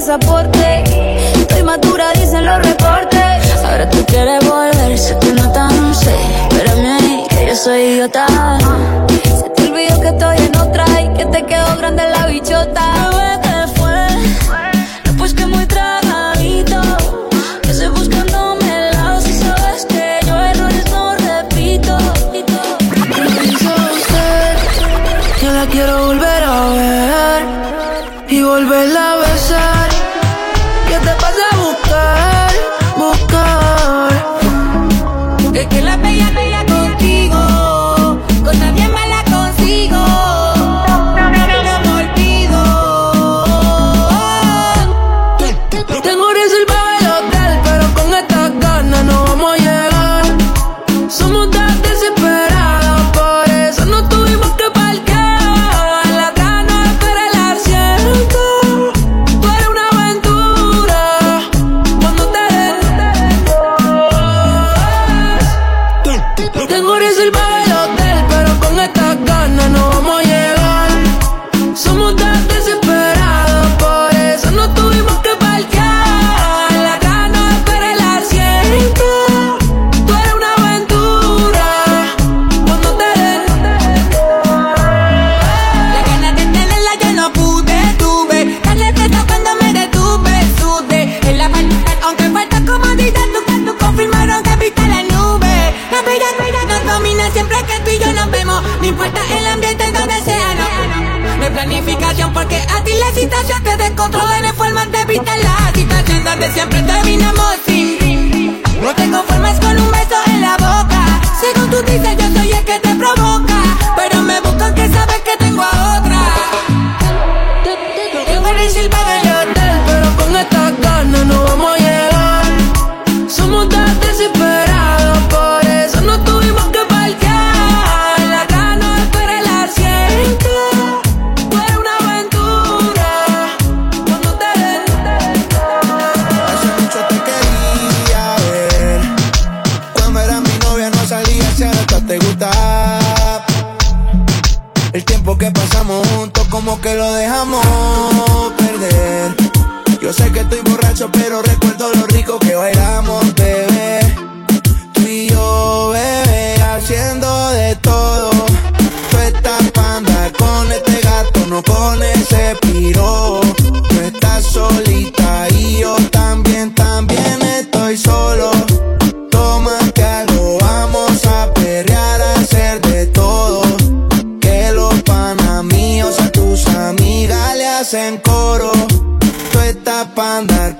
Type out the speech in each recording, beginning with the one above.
pasaporte. Estoy madura, dicen los reportes. Ahora tú quieres volver, sé que no tan sé. Espérame ahí, que yo soy idiota. Se te olvidó que estoy en otra y que te quedó grande la bichota.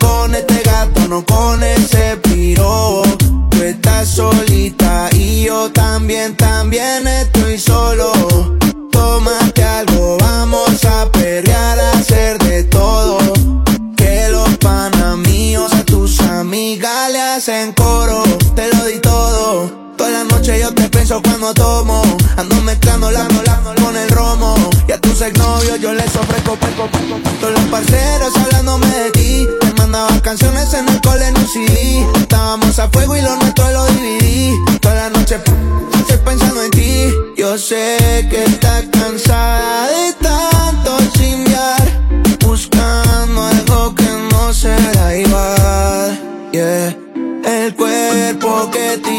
con este gato, no con ese piro. Tú estás solita y yo también, también estoy solo. Tómate algo, vamos a perrear, a hacer de todo. Que los panamíos a tus amigas le hacen coro. Te lo di todo. Toda la noche yo te pienso cuando tomo. Ando mezclando la con el romo tus exnovios yo les ofrezco peco, peco. Todos los parceros hablándome de ti. Te mandaban canciones en el cole en un CD. Estábamos a fuego y lo nuestro lo dividí. Toda la noche estoy pensando en ti. Yo sé que estás cansada de tanto chimbear. Buscando algo que no será igual. Yeah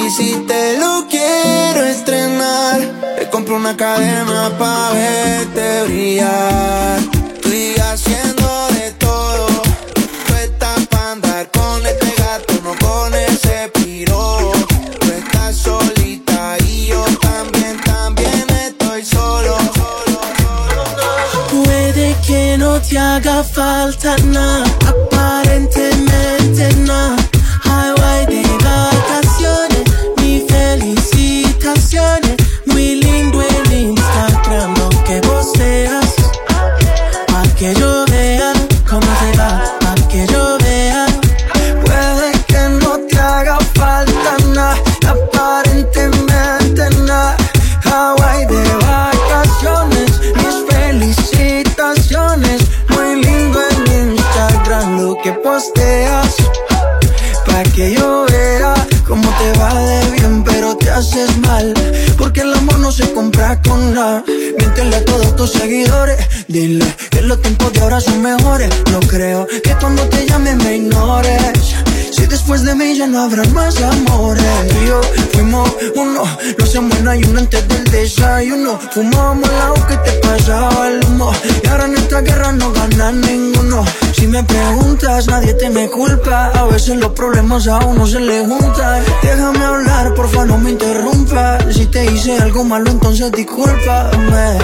si te lo quiero estrenar, te compro una cadena pa' verte brillar. Estoy haciendo de todo, tú estás pa' andar con este gato, no con ese piro. Tú estás solita y yo también, también estoy solo. Puede que no te haga falta nada, aparentemente nada. Seguidores. Dile que los tiempos de ahora son mejores. No creo que cuando te llame me ignores. Si después de mí ya no habrá más amores. Tú y yo fuimos uno. No se muera y uno antes del desayuno. Fumábamos el agua que te pasaba el humo. Y ahora en esta guerra no gana ninguno. Si me preguntas, nadie te me culpa. A veces los problemas a uno se le juntan. Déjame hablar, porfa, no me interrumpas. Si te hice algo malo, entonces discúlpame.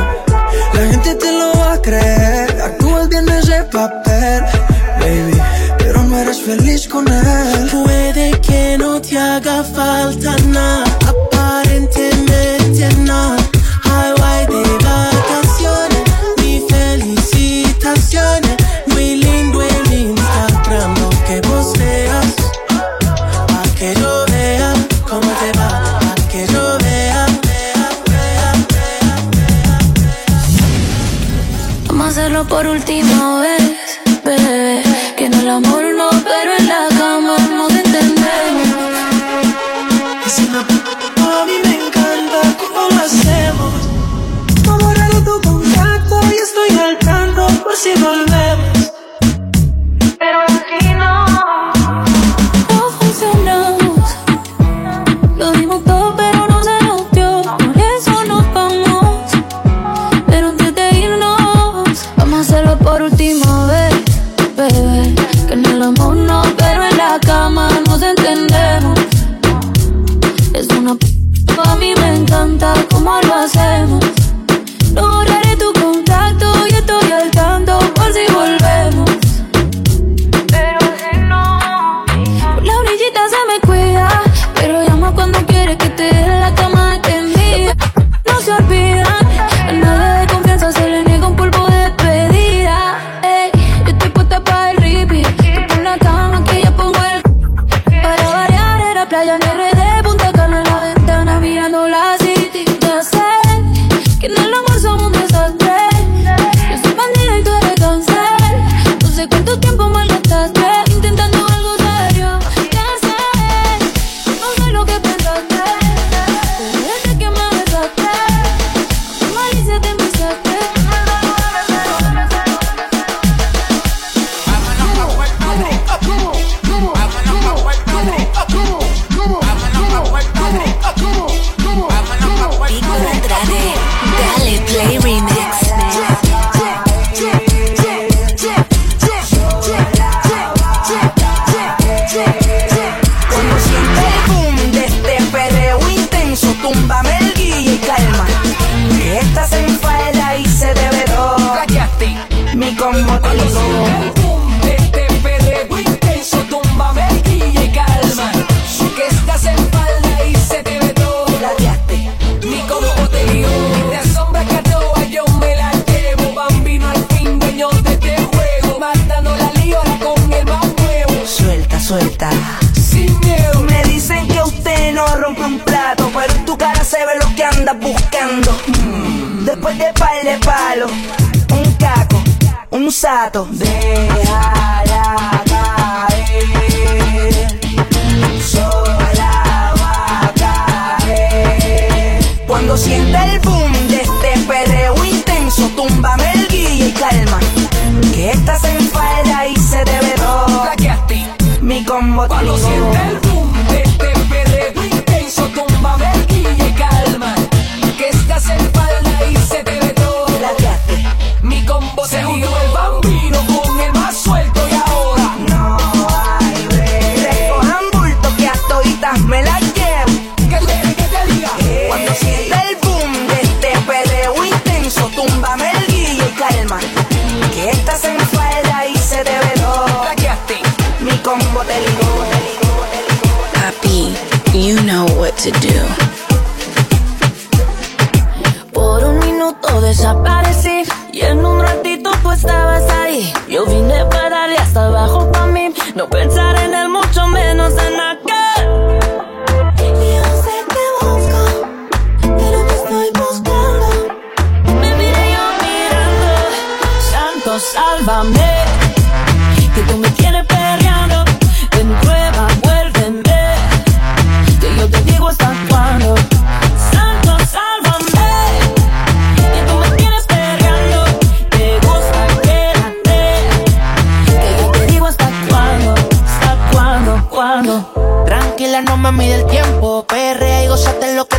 La gente te lo va a creer. Actúas bien ese papel, baby. Pero no eres feliz con él. Puede que no te haga falta nada, aparentemente nada. Si volvemos. Pero aquí no. No funcionamos. Lo dimos todo, pero no se nos dio. Por eso nos vamos. Pero antes de irnos, vamos a hacerlo por última vez, bebé. Que en el amor no, pero en la cama nos entendemos. Es una p a mí me encanta cómo lo hacemos. Palo, un caco, un sato. Déjala caer, sola va a caer. Cuando sienta el boom de este perreo intenso, túmbame el guille y calma. Que estás en falda y se te ve todo. Plaqueaste. Mi combo Cuando ligó. siente el Por un minuto desaparecí y en un ratito tú estabas ahí. Yo vine para darle hasta abajo para mí, no pensar en él, mucho menos en aquel. Y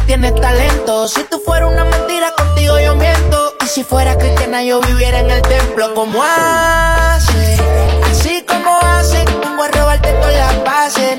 tienes talento. Si tú fueras una mentira, contigo yo miento. Y si fuera cristiana, yo viviera en el templo. como hace? Así como hace, vengo a robarte todas las bases,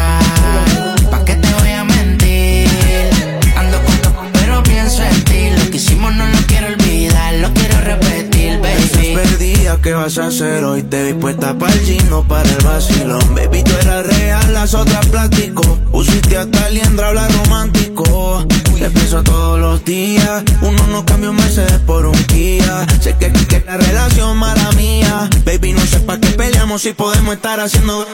Vas a hacer hoy? Te vi puesta para el gino, para el vacilón. Baby, tú eras real, las otras plástico. Pusiste hasta liendra, habla romántico. Te pienso todos los días. Uno no cambia un Mercedes por un Kia. Sé que, que, que la relación mala mía. Baby, no sé pa' qué peleamos si podemos estar haciendo.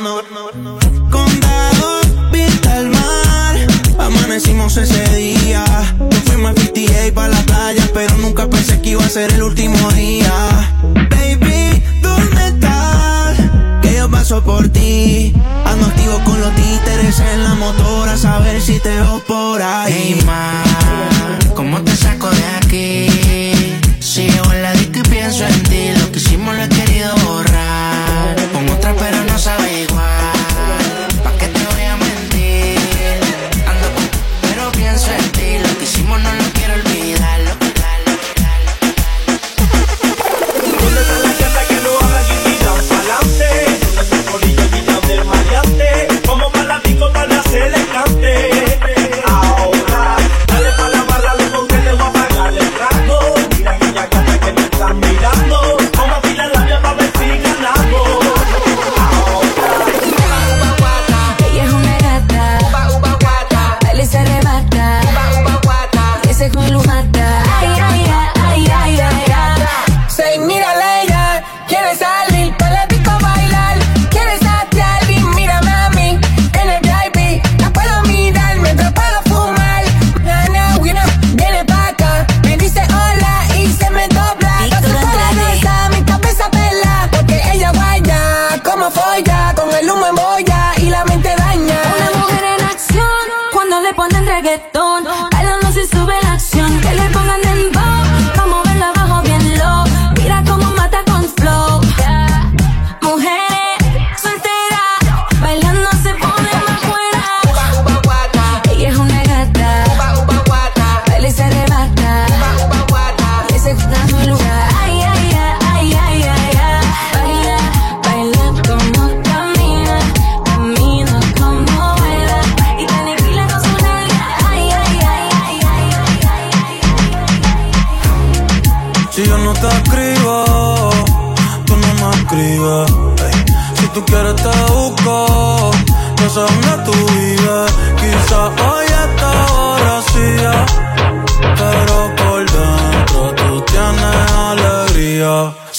Condado, vista al mar. Amanecimos ese día. Nos fuimos a 58 para la playa, pero nunca pensé que iba a ser el último día. Baby, Que yo paso por ti. Ando activo con los títeres en la motora, a saber si te veo por ahí. Hey, ma, ¿cómo te saco de aquí? Si llego en la disco y pienso en ti, lo que hicimos lo he querido borrar.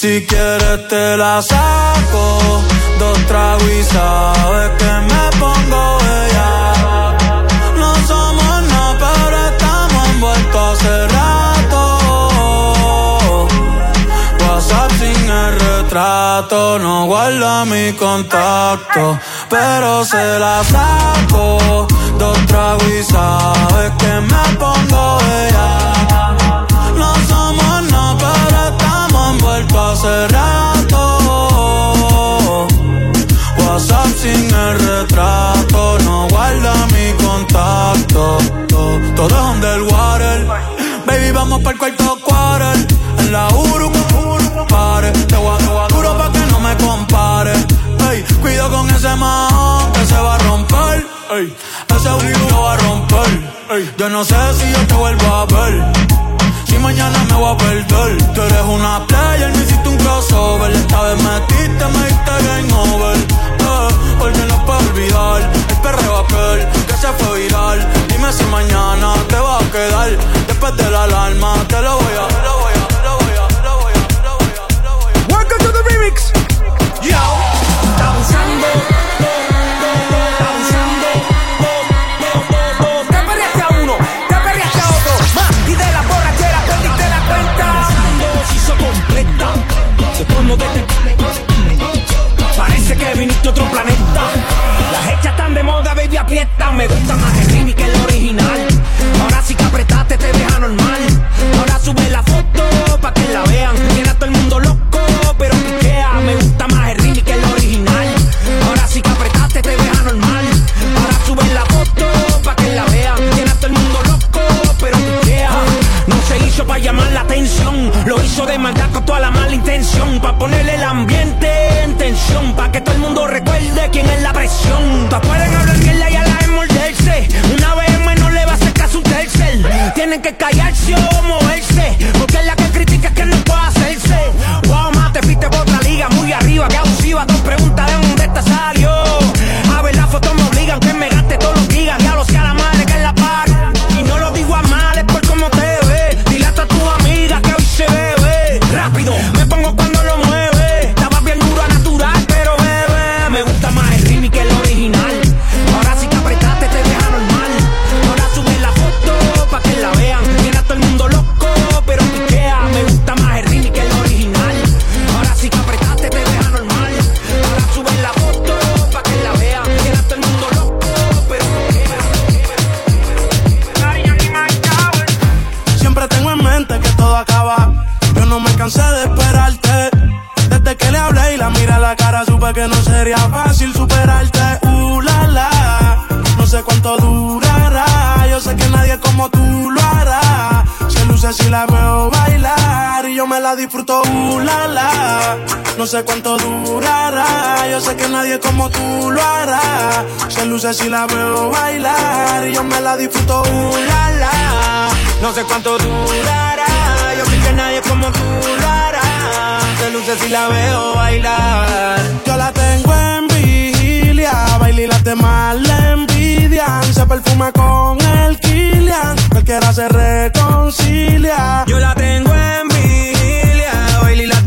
Si quieres te la saco, dos tragos y sabes que me pongo bella. No somos nada, pero estamos envueltos hace rato. WhatsApp sin el retrato, no guarda mi contacto, pero se la saco, dos tragos y sabes que me pongo bella. han vuelto hace rato. WhatsApp sin el retrato, no guarda mi contacto. Todo, es underwater. Baby, vamos para el cuarto quarter. En la Uru, Uru, pare. Te guardo duro pa' que no me compare. Ey, cuido con ese man que se va a romper. Ese brillo va a romper. Yo no sé si yo te vuelvo a ver mañana me voy a perder. Tú eres una player, me hiciste un crossover. la disfruto, uh, la, la. No sé cuánto durará, yo sé que nadie como tú lo hará. Se luce si la veo bailar y yo me la disfruto, uh, la, la. No sé cuánto durará, yo sé que nadie como tú lo hará. Se luce si la veo bailar. Yo la tengo en vigilia, baila y la tema la envidian. Se perfuma con el Kilian, cualquiera se reconcilia. Yo la tengo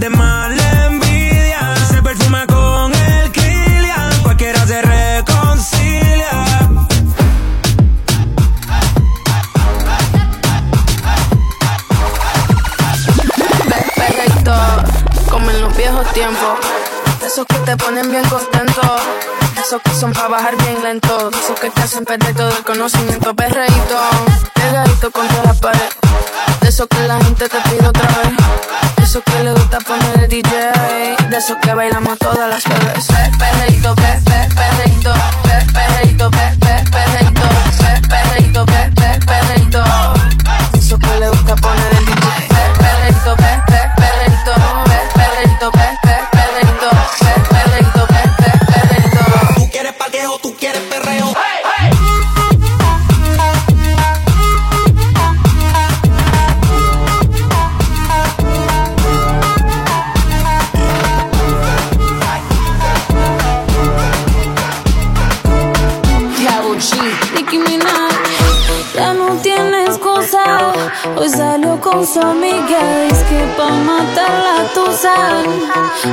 de mala envidia. Se perfuma con el Kilian, cualquiera se reconcilia. Despedito, como en los viejos tiempos. Esos que te ponen bien contento. Esos que son para bajar bien lento. Esos que te hacen perder todo el conocimiento. Perreíto, pegadito contra la pared. De esos que la gente te pide otra vez que bailamos todas las jueves.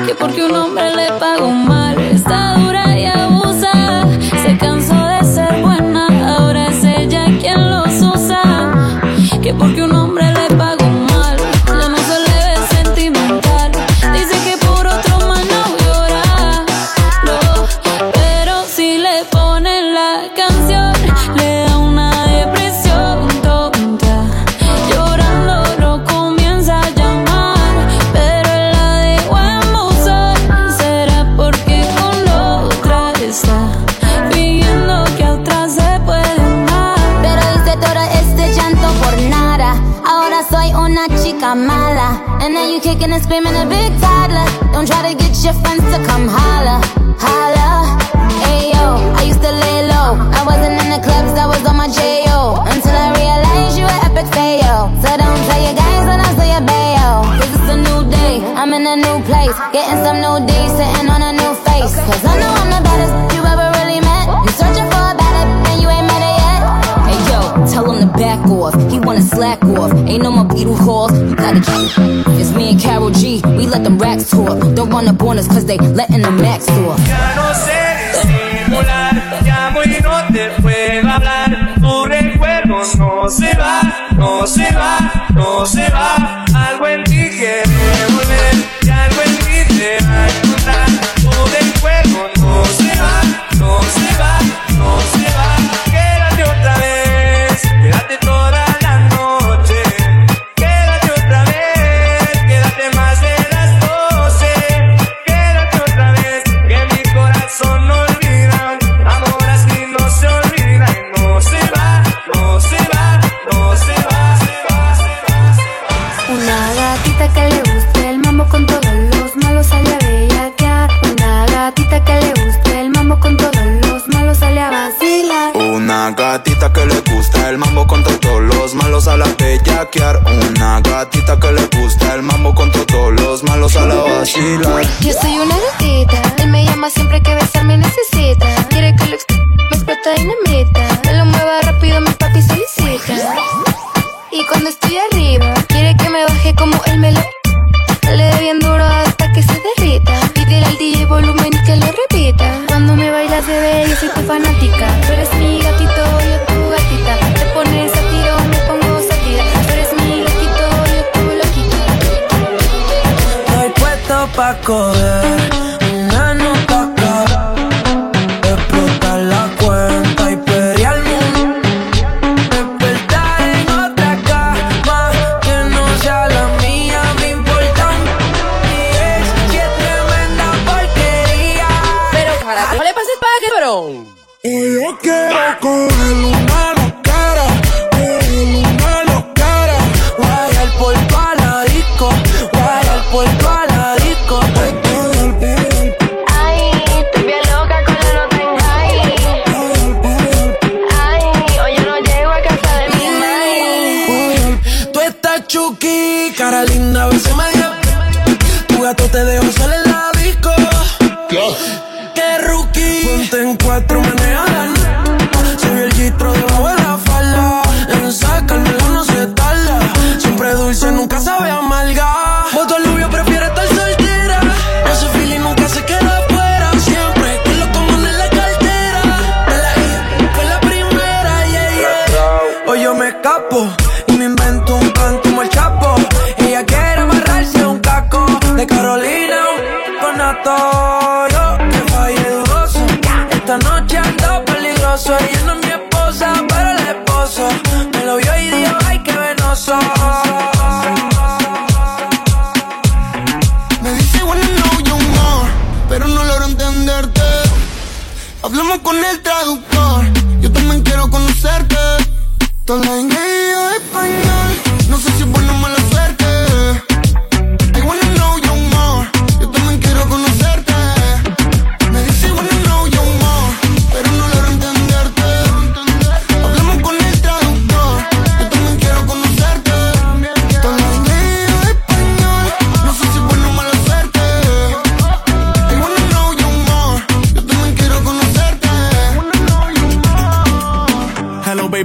que porque calls. You gotta keep. It's me and Carol G. We let them racks talk. Don't run up on us cause they letting the max tour. Llamo y no te puedo hablar. Tu recuerdo no se va, no se va, no se va. cuando estoy arriba. Quiere que me baje como el melón. Le dé bien duro hasta que se derrita. Pídele al DJ volumen y que lo repita. Cuando me bailas, bebé, yo soy tu fanática. Tú eres mi gatito, yo tu gatita. Te pones a tiro, me pongo satira. Tú eres mi loquito, yo tu loquito. No hay puesto pa' correr gato te dejo solo en la disco. Dios. Qué rookie. Ponte en cuatro manos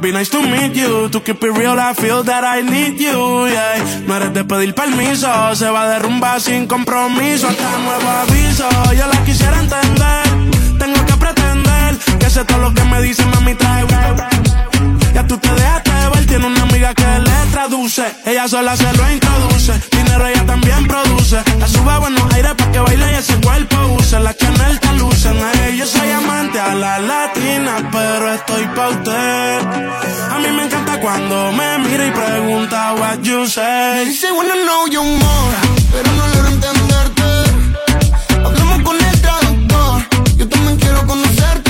baby, nice to meet you. To keep it real, I feel that I need you. Yeah. No eres de pedir permiso, se va a derrumbar sin compromiso. Hasta nuevo aviso, yo la quisiera entender. Tengo que pretender que sé todo lo que me dice, mami, trae. Ya tú te dejas tiene una amiga que le traduce. Ella sola se lo introduce. Dinero ella también produce. La suba buenos aires para que baile y ese cuerpo use. La que en él te lucen. Yo soy amante a la latina, pero estoy pa' usted. A mí me encanta cuando me mira y pregunta what you say. Me dice, bueno, no, yo mora, pero no logro entenderte. Hablamos con el traductor. Yo también quiero conocerte.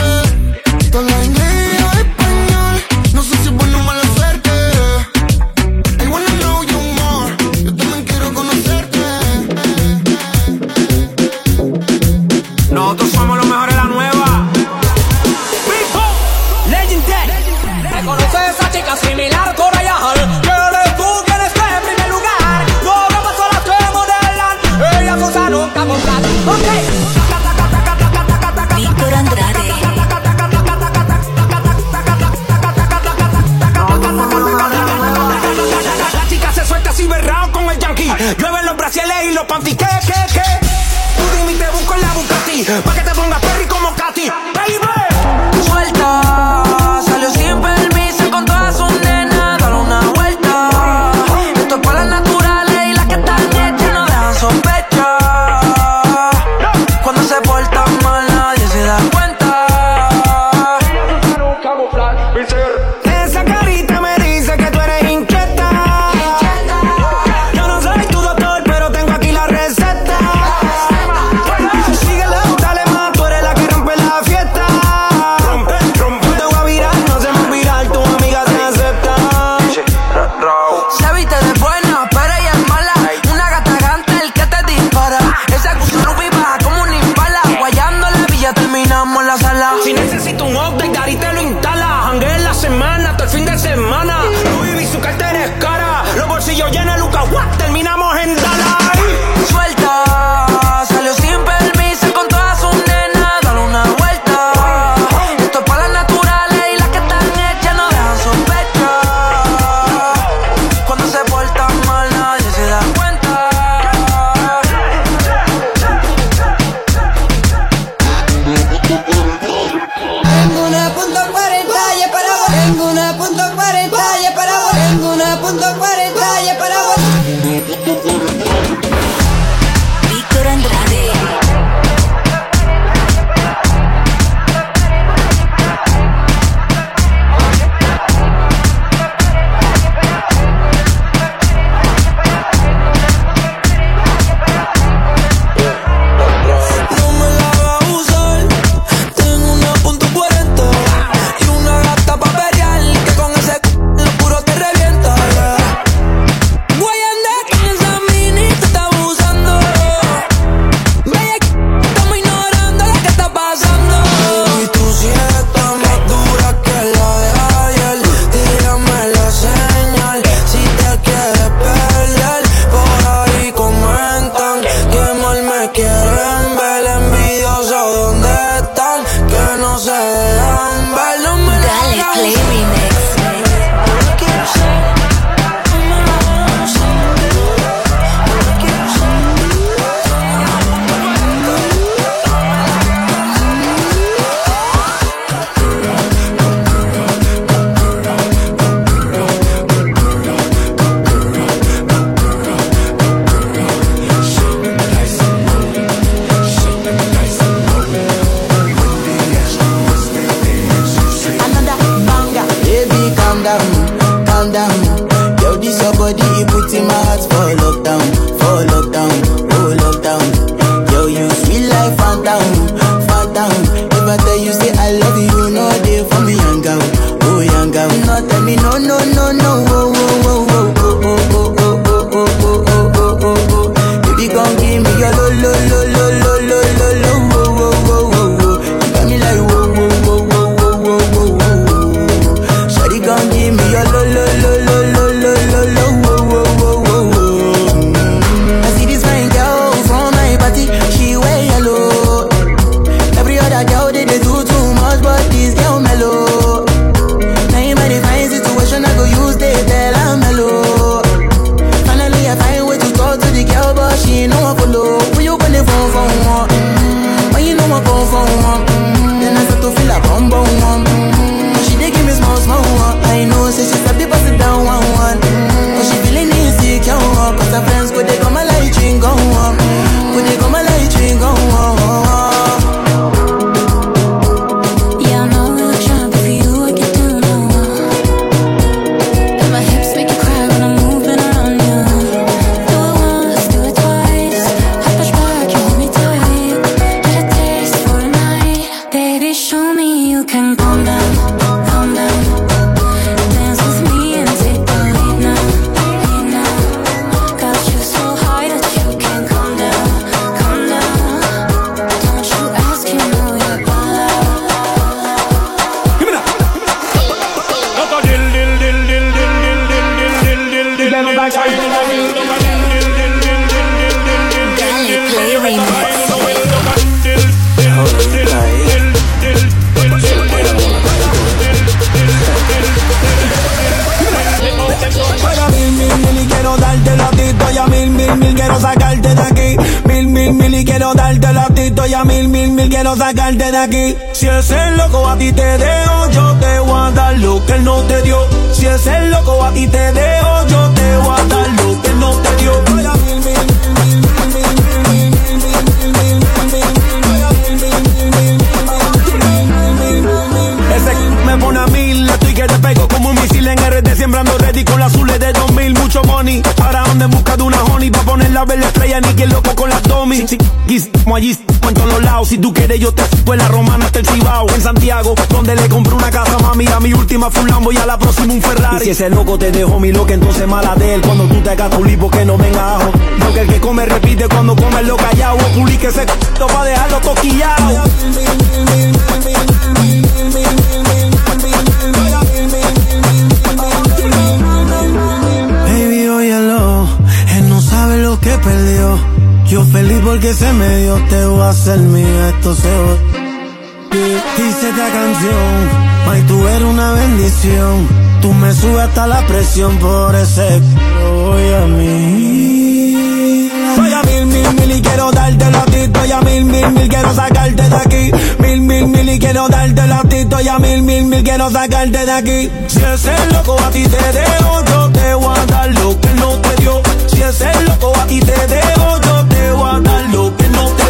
quiero sacarte de aquí. Si ese loco a ti te dejo, yo te voy a dar lo que él no te dio. Si ese loco a ti te dejo, yo te voy a dar lo que él no te dio. Ese me pone a mil, estoy que te pego como un misil en RD, siembrando ready con las azules de 2000, mucho money. Para en busca de una honey pa' poner la verde estrella, ni que loco con las domi. Como allí, en todos los lados. Si tú quieres, yo te fue la romana hasta el Cibao. En Santiago, donde le compré una casa, mami. A mi última fue un Lambo y a la próxima un Ferrari. Y si ese loco te dejó mi loca, entonces mala de él. Cuando tú te hagas tu lipo, que no venga ajo. Lo que el que come repite cuando come lo callado. O publique ese c pa' dejarlo toquillado. Porque se me dio, te voy a hacer mía, esto se va. Dice esta canción, ay tú eres una bendición. Tú me subes hasta la presión por ese voy a mí. Soy a mil, mil, mil y quiero darte a ti. Estoy a mil, mil, mil, quiero sacarte de aquí. Mil, mil, mil y quiero darte a ti. Estoy a mil, mil, mil, quiero sacarte de aquí. Si es el loco a ti te dejo, yo te voy a dar lo que no te dio voy a dar lo que no